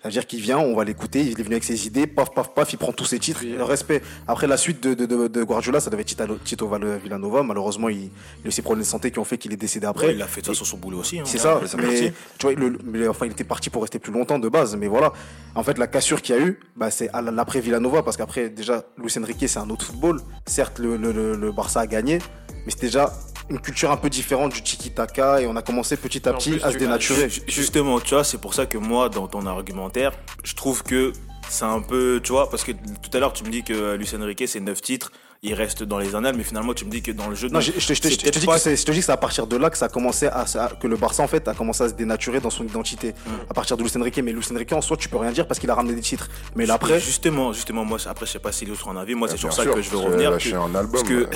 Ça veut dire qu'il vient, on va l'écouter, il est venu avec ses idées, paf, paf, paf, il prend tous ses titres, le respect. Après, la suite de, de, de, de Guardiola, ça devait être Tito, Tito Val- Villanova. Malheureusement, il, il a eu ses problèmes de santé qui ont fait qu'il est décédé après. Ouais, il a fait ça sur son boulot aussi. hein. C'est ça, C'est mais tu vois, le- mais enfin, il était parti pour rester plus longtemps de base, mais voilà. En fait, la cassure qu'il y a eu, bah, c'est à l'après Villanova, parce qu'après, déjà, Luis Enrique, c'est un autre football. Certes, le, le, le- le Barça a gagné, mais c'était déjà une culture un peu différente du tiki-taka, et on a commencé petit à petit plus, à se tu- dénaturer. Ju- Justement, tu vois, c'est pour ça que moi, dans ton argumentaire, je trouve que c'est un peu, tu vois, parce que tout à l'heure, tu me dis que Luis Enrique, c'est 9 titres, il reste dans les annales, mais finalement, tu me dis que dans le jeu, Non, je, je te- je je dis pas- que c'est je te dis que c'est à partir de là que ça a commencé à, à- que le Barça en fait a commencé à se dénaturer dans son identité. Mm. À partir de Luis Enrique, mais Luis Enrique en soi tu peux rien dire parce qu'il a ramené des titres. Mais là, après, justement, justement, moi, après, je sais pas si les autres en avis, moi, c'est sur ça sûr, que je veux revenir. lâcher que- un album, parce que,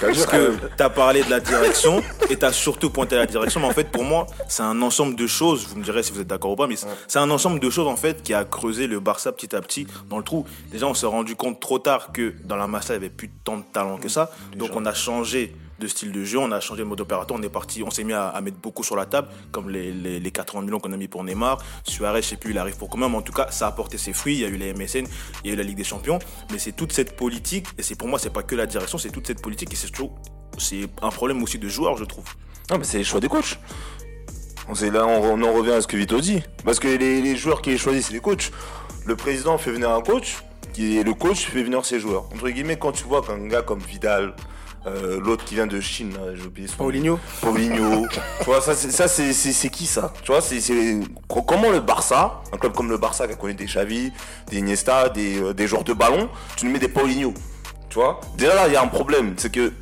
parce que t'as parlé de la direction et t'as surtout pointé à la direction, mais en fait, pour moi, c'est un ensemble de choses. Vous me direz si vous êtes d'accord ou pas, mais c'est- c'est un ensemble de choses en fait qui a creusé le Barça petit à petit dans le trou. Déjà, on s'est rendu compte trop tard que dans la Massa, il y avait plus tant de talent que ça. Donc, on a changé de style de jeu, on a changé de mode opérateur, on est parti, on s'est mis à, à mettre beaucoup sur la table, comme les, les, les 80 millions qu'on a mis pour Neymar. Suarez, je sais plus, il arrive pour combien, mais en tout cas, ça a apporté ses fruits. Il y a eu les MSN, il y a eu la Ligue des Champions, mais c'est toute cette politique, et c'est pour moi, c'est pas que la direction, c'est toute cette politique, et c'est toujours, c'est un problème aussi de joueurs, je trouve. Non, mais c'est les choix des coachs. Là, on, on en revient à ce que Vito dit. Parce que les, les joueurs qui les choisissent, c'est les coachs. Le président fait venir un coach, qui est le coach fait venir ses joueurs. Entre guillemets, quand tu vois qu'un gars comme Vidal, euh, l'autre qui vient de Chine, j'ai oublié son. Paulinho, Paulinho. tu vois, ça, c'est, qui ça? Tu vois, c'est, c'est co- comment le Barça, un club comme le Barça qui a connu des Xavi, des Iniesta, des, euh, des joueurs de ballon, tu nous mets des Paulinho. Tu vois? Déjà là, il y a un problème, c'est que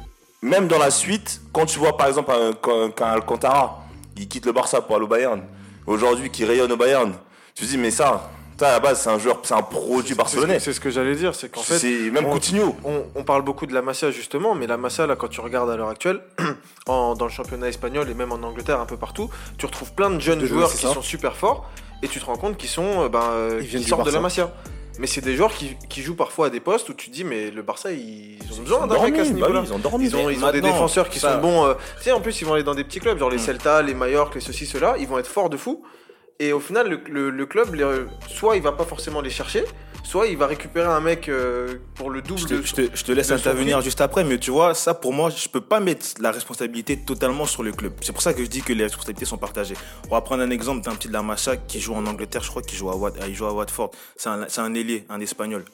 même dans la suite, quand tu vois par exemple un, qu'un, qu'un Alcantara, il quitte le Barça pour aller au Bayern, aujourd'hui qui rayonne au Bayern, tu te dis mais ça, ça à la base c'est un joueur, c'est un produit barcelonais. C'est ce que j'allais dire, c'est qu'en fait, c'est même on- Coutinho. on, on parle beaucoup de la Masia justement, mais la Masia, là, quand tu regardes à l'heure actuelle, en- dans le championnat espagnol et même en Angleterre, un peu partout, tu retrouves plein de jeunes De joueurs qui ça. sont super forts et tu te rends compte qu'ils sont, euh, ben, euh, qui sortent de la. Masia. Mais c'est des joueurs qui, qui jouent parfois à des postes où tu te dis, mais le Barça, ils, ont besoin d'un mec à ce bah oui, ils ont dormi. Ils ont, ils ont des défenseurs qui ça- sont bons. euh, tu sais, en plus, ils vont aller dans des petits clubs, genre les Mm. Celta, les Mallorca, les ceci, cela. Ils vont être forts de fou. Et au final, le, le- le club, les- soit il va pas forcément les chercher, soit il va récupérer un mec euh, pour le double Je de. te, je te- je te laisse de intervenir juste après, mais tu vois, ça pour moi, je peux pas mettre la responsabilité totalement sur le club. C'est pour ça que je dis que les responsabilités sont partagées. On va prendre un exemple d'un petit de la Macha qui joue en Angleterre, je crois qu'il joue à, Wat- euh, il joue à Watford. C'est un, ailier, un espagnol.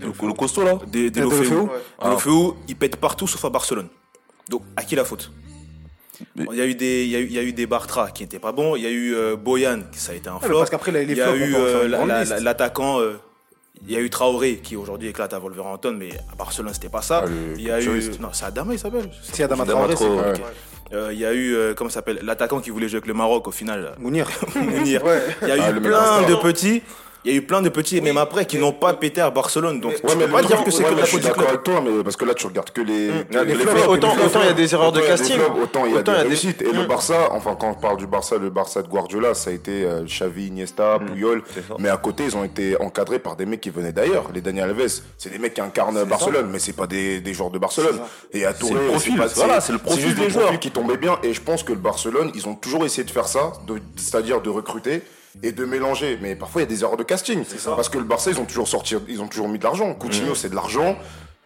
Le, le costaud là Des, De Lofeu. Lofeu Ouais. Ah. Lofeu, il pète partout sauf à Barcelone. Donc, à qui la faute Mais- Il y a eu des, il y a eu, il y a eu des Bartra qui n'étaient pas bons. Il y a eu euh, Boyan, ça a été un flop. parce qu'après, les- les il y a eu euh, la- la- l'attaquant. euh, il y a eu Traoré qui aujourd'hui éclate à Wolverhampton, mais à Barcelone c'était pas ça. Ah, il y a eu non, c'est Adama il s'appelle. si Adama Traoré, c'est. Euh, il y a eu euh, comment ça s'appelle? L'attaquant qui voulait jouer avec le Maroc au final. Mounir. Mounir. Ouais. Il y a Ah, eu mec plein de petits. Il y a eu plein de petits, même après, qui n'ont pas pété à Barcelone. Donc, tu Ouais, mais peux pas dire que c'est ouais, que la je suis faute du d'accord club. avec toi, mais parce que là, tu regardes que les. que les les fleuves, fleuves, autant- il y a des erreurs de casting, Autant il y a autant des réussites. Et le Mm. Barça, enfin, quand on parle du Barça, le Barça de Guardiola, ça a été euh, Xavi, Iniesta, Puyol. c'est ça. Mais à côté, ils ont été encadrés par des mecs qui venaient d'ailleurs. Les Daniel Alves, c'est des mecs qui incarnent Barcelone, mais c'est pas des, des joueurs de Barcelone. Et à Touré, le profil, pas- voilà, c'est le profil juste des joueurs. qui tombaient bien. Et je pense que le Barcelone, ils ont toujours essayé de faire ça, de- c'est-à-dire de recruter et de mélanger. Mais parfois, il y a des erreurs de casting. Parce que le Barça, ils ont toujours sorti, ils ont toujours mis de l'argent. Coutinho, c'est de l'argent.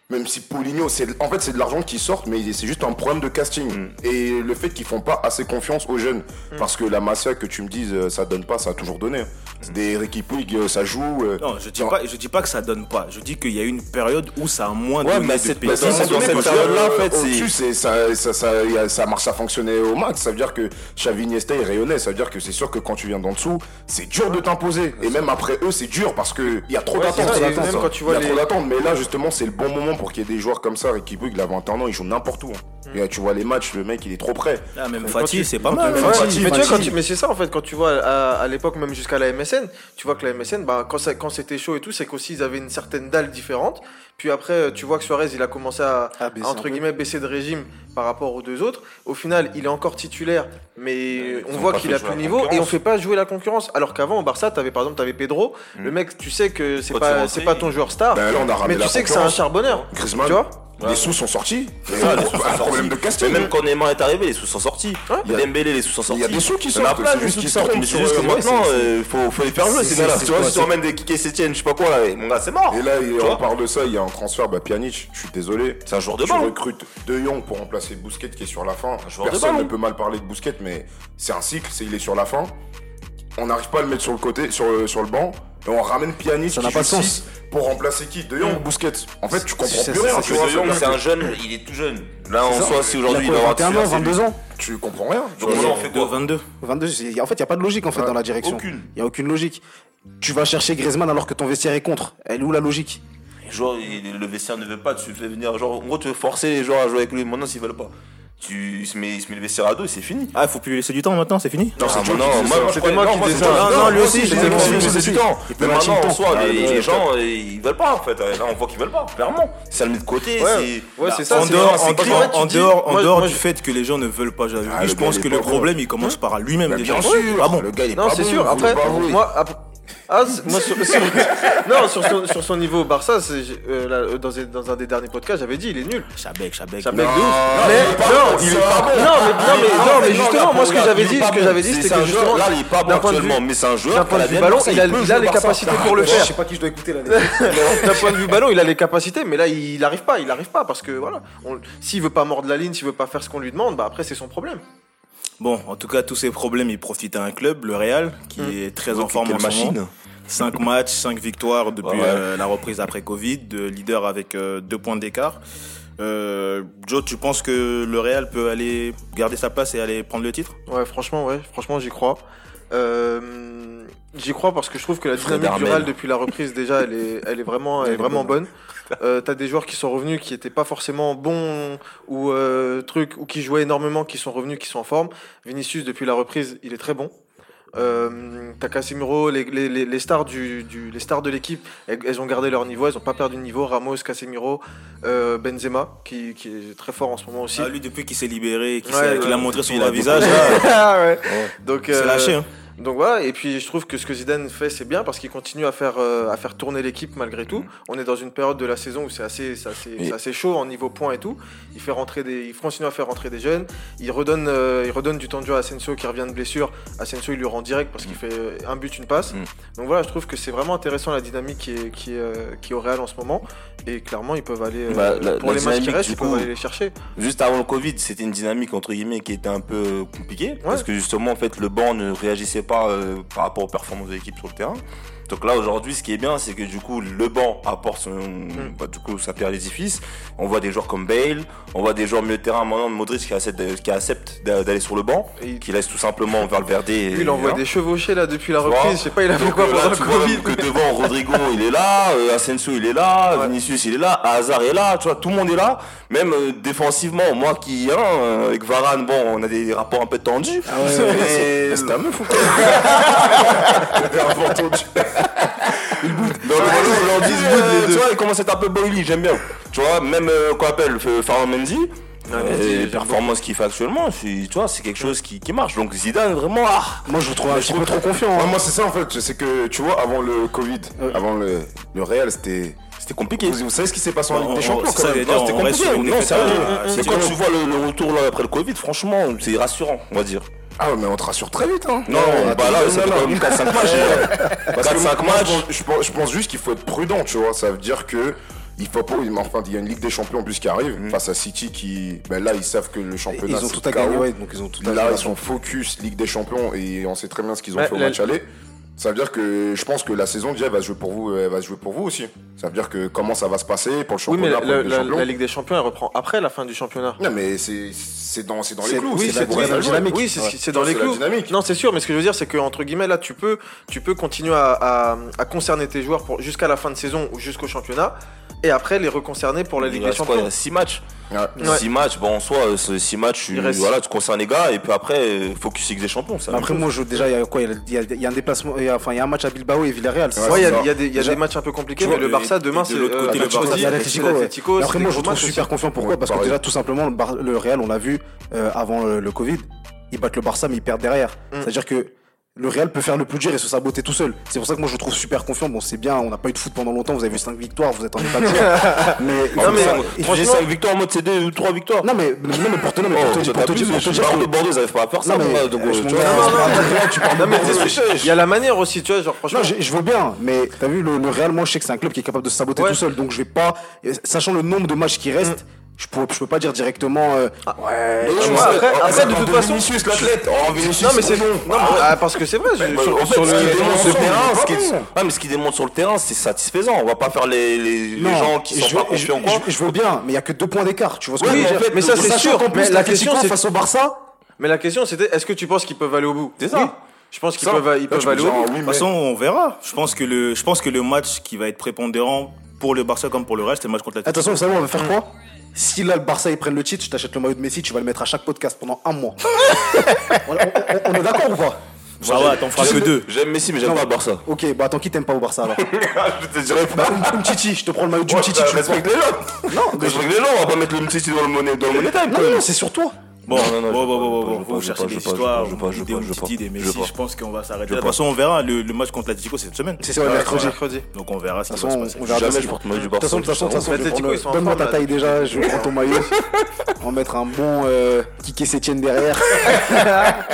Même si Paulinho, c'est en fait c'est de l'argent qui sort, mais c'est juste un problème de casting. Et le fait qu'ils font pas assez confiance aux jeunes, parce que la Masia que tu me dises, euh, ça donne pas, ça a toujours donné. C'est des Ricky Puig, euh, ça joue. euh, Non, je dis pas, je dis pas que ça donne pas. Je dis qu'il y a une période où ça a moins Ouais, donné mais cette dans cette période-là, en fait, c'est- ça, ça, ça, ça marche, ça fonctionnait au max. Ça veut dire que Xavi Iniesta il rayonnait. Ça veut dire que c'est sûr que quand tu viens d'en dessous, c'est dur de t'imposer. Et même après eux, c'est dur parce que il y a trop d'attentes. Il y a trop d'attentes. Mais là, justement, c'est le bon moment pour qu'il y ait des joueurs comme ça. Ricky Puig, il a 21 ans, il joue n'importe où. hein. Mm. Et, tu vois les matchs, le mec, il est trop prêt. Ah, même Fatih, c'est pas mal. hein. mais tu vois, Fatih. quand tu- mais c'est ça en fait, quand tu vois à, à l'époque, même jusqu'à la MSN, tu vois que la MSN, bah, quand, ça- quand c'était chaud et tout, c'est qu'aussi ils avaient une certaine dalle différente. Puis après, tu vois que Suarez, il a commencé à, entre guillemets, baisser de régime par rapport aux deux autres. Au final, il est encore titulaire, mais on voit qu'il a plus de niveau et on fait pas jouer la concurrence. Alors qu'avant, au Barça, avais, par exemple, tu avais Pedro. Le mec, tu sais que c'est pas, pas ton joueur star, Ben là, on a mais tu sais que c'est un charbonneur. Griezmann, Tu vois? Les sous sont sortis. Mais Ça, un les sous sont problème de casting. Mais même quand Neymar est arrivé, les sous sont sortis. Ouais. Il y a Dembélé, les sous sont sortis. Il y a des sous qui Il y en a sortent, plein, sous qui sortent. Mais c'est juste que ouais, maintenant, c'est- euh, faut, faut les faire jouer, c'est- c'est Tu vois, si tu ramènes des Kike Sétienne, je sais pas quoi, là, mon gars, c'est mort. Et là, il- Tu on parle de ça, il y a un transfert, bah, Pjanic, je suis désolé. C'est un joueur de Tu ballon. recrutes De Jong pour remplacer Bousquet qui est sur la fin. Personne ne peut mal parler de Bousquet, mais c'est un cycle, c'est il est sur la fin. On n'arrive pas à le mettre sur le côté, sur le, sur le banc. Et on ramène Pjanic Ça qui n'a pas de sens. pour remplacer qui De Jong ou Bousquet En fait, tu comprends C'est- plus rien. c'est- tu Tu vois, vois, De Jong, c'est- un jeune, il est tout jeune. Là, en soi, si aujourd'hui il Il a va quoi, avoir 21 ans, 22 ans Tu comprends rien. Donc, Tu on vois, en fait De quoi 22. 22, c'est- en fait, il n'y a pas de logique en fait Ouais. dans la direction. Aucune. Il n'y a aucune logique. Tu vas chercher Griezmann alors que ton vestiaire est contre. Elle est où la logique? Les joueurs, il- le vestiaire ne veut pas, tu fais venir. Genre, en gros, tu veux forcer les joueurs à jouer avec lui. Maintenant, s'ils veulent pas, tu il se met, il se met le vestiaire à dos et c'est fini. Ah, il faut plus lui laisser du temps maintenant, c'est fini Non, c'est Ah, Joe moi, qui non, disait moi, C'était je qui non, disais ça. Non, non, lui aussi, disais aussi. du temps. Mais maintenant, en soi, les, gens, euh, ils veulent pas en fait. Là, on voit qu'ils veulent pas, clairement. Ça le met de côté. Ouais, c'est- ouais, c'est ça. En c'est- dehors, en dehors, du je- fait que les gens ne veulent pas jouer Ah, je pense que le problème il commence par lui-même déjà. bien sûr, Ah bon le gars il est Non, pas c'est sûr. Après, moi, après- ah, moi, sur, sur- non, sur son, sur son niveau au Barça, euh, là, euh, dans, un- dans un des derniers podcasts, j'avais dit, il est nul. Chabek, Chabek. Bec de ouf. Non, Mais il est pas non, bon, il c'est est pas pas bon. Non, mais non, mais non, mais non, justement, moi, ce que j'avais dit, ce que j'avais dit, C'est- c'était que justement, Là, il est pas bon d'un point de vue- actuellement, mais c'est un d'un joueur. point de qui vue ballon, il a, les capacités pour le Je faire. sais pas qui je dois écouter là. D'un point de vue ballon, il a les capacités, mais là, il arrive pas, il arrive pas parce que voilà, s'il veut pas mordre la ligne, s'il veut pas faire ce qu'on lui demande, bah après c'est son problème. Bon, en tout cas, tous ces problèmes, ils profitent à un club, le Real, qui est très en forme en ce moment. machine. 5 matchs, 5 victoires depuis Ouais, ouais. euh, la reprise après Covid, de leader avec 2 points d'écart. Euh, Joe, tu penses que le Real peut aller garder sa place et aller prendre le titre? Ouais, franchement, ouais, franchement, j'y crois. Euh, j'y crois parce que je trouve que la dynamique du. Real depuis la reprise déjà, elle est, elle est vraiment, elle est vraiment bonne. Euh, T'as des joueurs qui sont revenus qui étaient pas forcément bons ou euh, trucs ou qui jouaient énormément, qui sont revenus, qui sont en forme. Vinicius depuis la reprise, il est très bon. Euh, T'as Casemiro, les, les, les, stars du, du- les stars de l'équipe, elles, elles ont gardé leur niveau, elles ont pas perdu de niveau. Ramos, Casemiro, euh, Benzema, qui, qui est très fort en ce moment aussi. Ah, Lui, depuis qu'il s'est libéré, qu'il Ouais, a montré son vrai visage, là, Ah ouais. Donc c'est euh, lâché. Hein. Donc voilà, et puis je trouve que ce que Zidane fait, c'est bien parce qu'il continue à faire, euh, à faire tourner l'équipe malgré tout. On est dans une période de la saison où c'est assez, assez, assez chaud en niveau points et tout. Il fait rentrer des, il continue à faire rentrer des jeunes. Il redonne, euh, il redonne du temps de jeu à Asensio qui revient de blessure. Asensio, il lui rend direct parce qu'il fait euh, un but, une passe. Mm. Donc voilà, je trouve que c'est vraiment intéressant la dynamique qui est, qui est, qui est au Real en ce moment. Et clairement, ils peuvent aller, Bah, la- pour la les matchs qui restent, ils peuvent aller les chercher. Juste avant le Covid, c'était une dynamique entre guillemets qui était un peu compliquée parce que justement en fait le banc ne réagissait pas euh, par rapport aux performances de l'équipe sur le terrain. Donc là aujourd'hui, ce qui est bien, c'est que du coup le banc apporte son, bah, du coup sa pierre à l'édifice. On voit des joueurs comme Bale, on voit des joueurs milieu de terrain, maintenant Modric qui accepte, de- qui accepte d'a- d'aller sur le banc, Et qui laisse tout simplement Valverde. Et, Lui, il envoie voilà. des chevauchés là depuis la vois reprise. Je sais pas, il a fait quoi euh, pendant le Covid. que devant Rodrigo il est là, euh, Asensio il est là, Ouais. Vinicius il est là, Hazard est là, tu vois, tout le monde est là, même euh, défensivement, moi qui hein, euh, avec Varane, bon, on a des rapports un peu tendus. ouais, ouais, mais C'est un meuf ou quoi Tu vois, il commence à être un peu boily, j'aime bien. Tu vois, même euh, qu'on appelle euh, Farah Mendy, Ah, euh, Mendy, les performances qu'il fait actuellement, c'est- tu vois, c'est quelque chose qui, qui marche. Donc Zidane, vraiment, ah, Moi, je trouve un petit peu trop confiant. Ouais, hein. moi, c'est ça en fait. C'est que, tu vois, avant le Covid, avant le, le Real, c'était. c'était compliqué. Vous, vous savez ce qui s'est passé en On- Ligue des on- Champions quand même c'était compliqué. Non, C'est quand tu vois le, le retour là, après le Covid, franchement, c'est rassurant, on va dire. Ah, mais on te rassure très vite, hein. Non, bah là, ça fait quand même 4-5 matchs. Parce que 4-5 moi, je matchs. pense- je pense, je pense juste qu'il faut être prudent, tu vois. Ça veut dire que. Il faut pas, enfin, il y a une Ligue des Champions en plus qui arrive face à City qui, ben là, ils savent que le championnat Ils ont tout à gagner, ouais, donc ils ont tout à Là, ils sont focus Ligue des Champions et on sait très bien ce qu'ils ont fait au match aller. Ça veut dire que je pense que la saison déjà elle va se jouer pour vous, elle va se jouer pour vous aussi. Ça veut dire que comment ça va se passer pour le Oui, mais championnat, la, pour la la- Ligue des la- Champions. la Ligue des Champions, elle reprend après la fin du championnat. Non, mais c'est c'est dans c'est dans les clous. oui, c'est ça joue. dynamique. Oui, c'est Ouais. dans les la clous. Non, c'est sûr, mais ce que je veux dire, c'est que entre guillemets, là, tu peux, tu peux continuer à, à- à concerner tes joueurs pour jusqu'à la fin de saison ou jusqu'au championnat, et après les reconcerner pour la Ligue des quoi, il Champions. reste 6 matchs. Ouais. Ouais. 6 matchs, bon, en soi, 6 matchs, tu, Il reste- voilà, tu concernes les gars, et puis après, euh, focus Ligue des Champions. ça. Après, moi, je, déjà, il y a quoi Il y a- il y, a- il y a un déplacement, il y a- enfin, il y a un match à Bilbao et Villarreal. c'est Ouais, il y il y a des, il y a des matchs un peu compliqués, Tu mais le Barça demain, de c'est l'autre côté, euh, le Barça, après, moi, je matchs super confiant. Pourquoi? Parce que déjà, tout simplement, le, Bar- le Real, on l'a vu euh, avant le, le Covid, ils battent le Barça, mais ils perdent derrière. Mm. C'est-à-dire que le Real peut faire le plus dur et se saboter tout seul. C'est pour ça que moi, je le trouve super confiant. Bon, c'est bien, on n'a pas eu de foot pendant longtemps. Vous avez vu 5 victoires, vous êtes en état de mais, Non, mais- il faut- Tu faisais 5 victoires en mode CD ou 3 victoires. non, mais, non, mais pour te, non, mais pour te dire, pour te pour te dire de Bordeaux, ils n'arrivent pas à faire ça. Non, mais, donc, tu vois, Non, non, il y a la manière aussi, tu vois, genre franchement. Non, je, veux bien, mais t'as vu, le, Real, moi, je sais que c'est un club qui est capable de se saboter tout seul. Donc, je vais pas. Sachant le nombre de matchs qui restent, je, peux, je peux pas dire directement. euh, ouais, Non, tu mais vois, après- de toute façon- Vinicius l'athlète. Oh, Vinicius. Non, mais c'est bon. non, mais- ah, parce que c'est vrai. Ouais, sur- en fait, sur ce le- démontre sur le terrain, ce qu'il- bon. Ouais, mais ce qu'il démontre sur le terrain, c'est satisfaisant. On va pas faire les, les, les gens qui je sont veux- pas je, confiants quoi. je- je veux bien, mais il y a que deux points d'écart. Tu vois ce que je veux en dire fait, mais ça, c'est sûr. plus, Mais la question, c'est- face au Barça. Mais la question, c'était est-ce que tu penses qu'ils peuvent aller au bout? C'est ça. Je pense qu'ils peuvent, ils peuvent aller au bout. De mais- toute façon, on verra. Je pense que le, je pense que le match qui va être prépondérant pour le Barça comme pour le reste, c'est le match contre la Attention, vous savez, on va faire quoi? Si là, le Barça, ils prennent le titre, je t'achète le maillot de Messi, tu vas le mettre à chaque podcast pendant un mois. on, on- on- on est d'accord ou pas? Ça va, t'en feras que deux. J'aime Messi, mais j'aime pas le Barça. Ok, bah attends, qui t'aime pas au Barça alors Je te dirais Bah, un Titi, je te prends le maillot du Ouais, Titi, bah, tu les gens. Non, respecte les gens, on va pas mettre le Messi dans le monnaie, dans le monnaie time. Non, non, non, c'est sur toi. Bon, Non, non, non, bon, je bon, bon, bon, vous cherchez des histoires, des veux Umtiti, pas. des Je pense qu'on va s'arrêter. De toute façon, on verra. Le, le match contre l'Atlético, c'est cette semaine. C'est ça, mercredi. mercredi. Donc on verra ce De qui toute va se façon, passer. on verra Jamais demain. je porte maillot du De toute Barça. façon, de toute façon, donne-moi ta taille déjà, je prendre ton maillot. On va mettre un bon euh, Kike Sétienne derrière.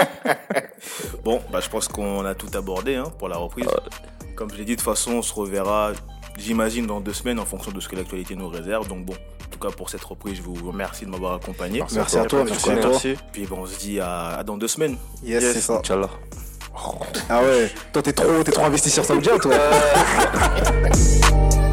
Bon, bah, je pense qu'on a tout abordé hein, pour la reprise. Comme je l'ai dit, de toute façon, on se reverra, j'imagine, dans deux semaines en fonction de ce que l'actualité nous réserve. Donc bon, en tout cas pour cette reprise, je vous remercie de m'avoir accompagné. Merci à toi, merci à toi. Merci. Puis bon, on se dit à, à dans deux semaines. Yes, Yes. c'est ça. Inch'Allah. Ah ouais, toi t'es trop, t'es trop investi sur Saoudia toi